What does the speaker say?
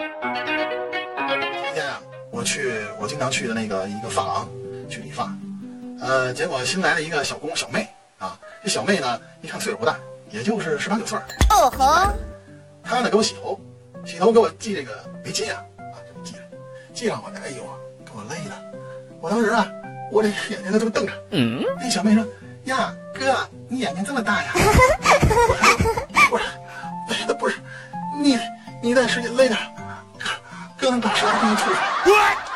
今天啊我去我经常去的那个一个发廊去理发。呃结果新来了一个小工小妹啊这小妹呢一看岁数不大也就是十八九岁哦吼。她呢给我洗头洗头给我系这个围巾啊啊这么系上系上我呢哎呦给我勒的我当时啊我这眼睛就这么瞪着嗯那小妹说呀哥你眼睛这么大呀不是不是不是你你再使劲勒点哥们把十万出钱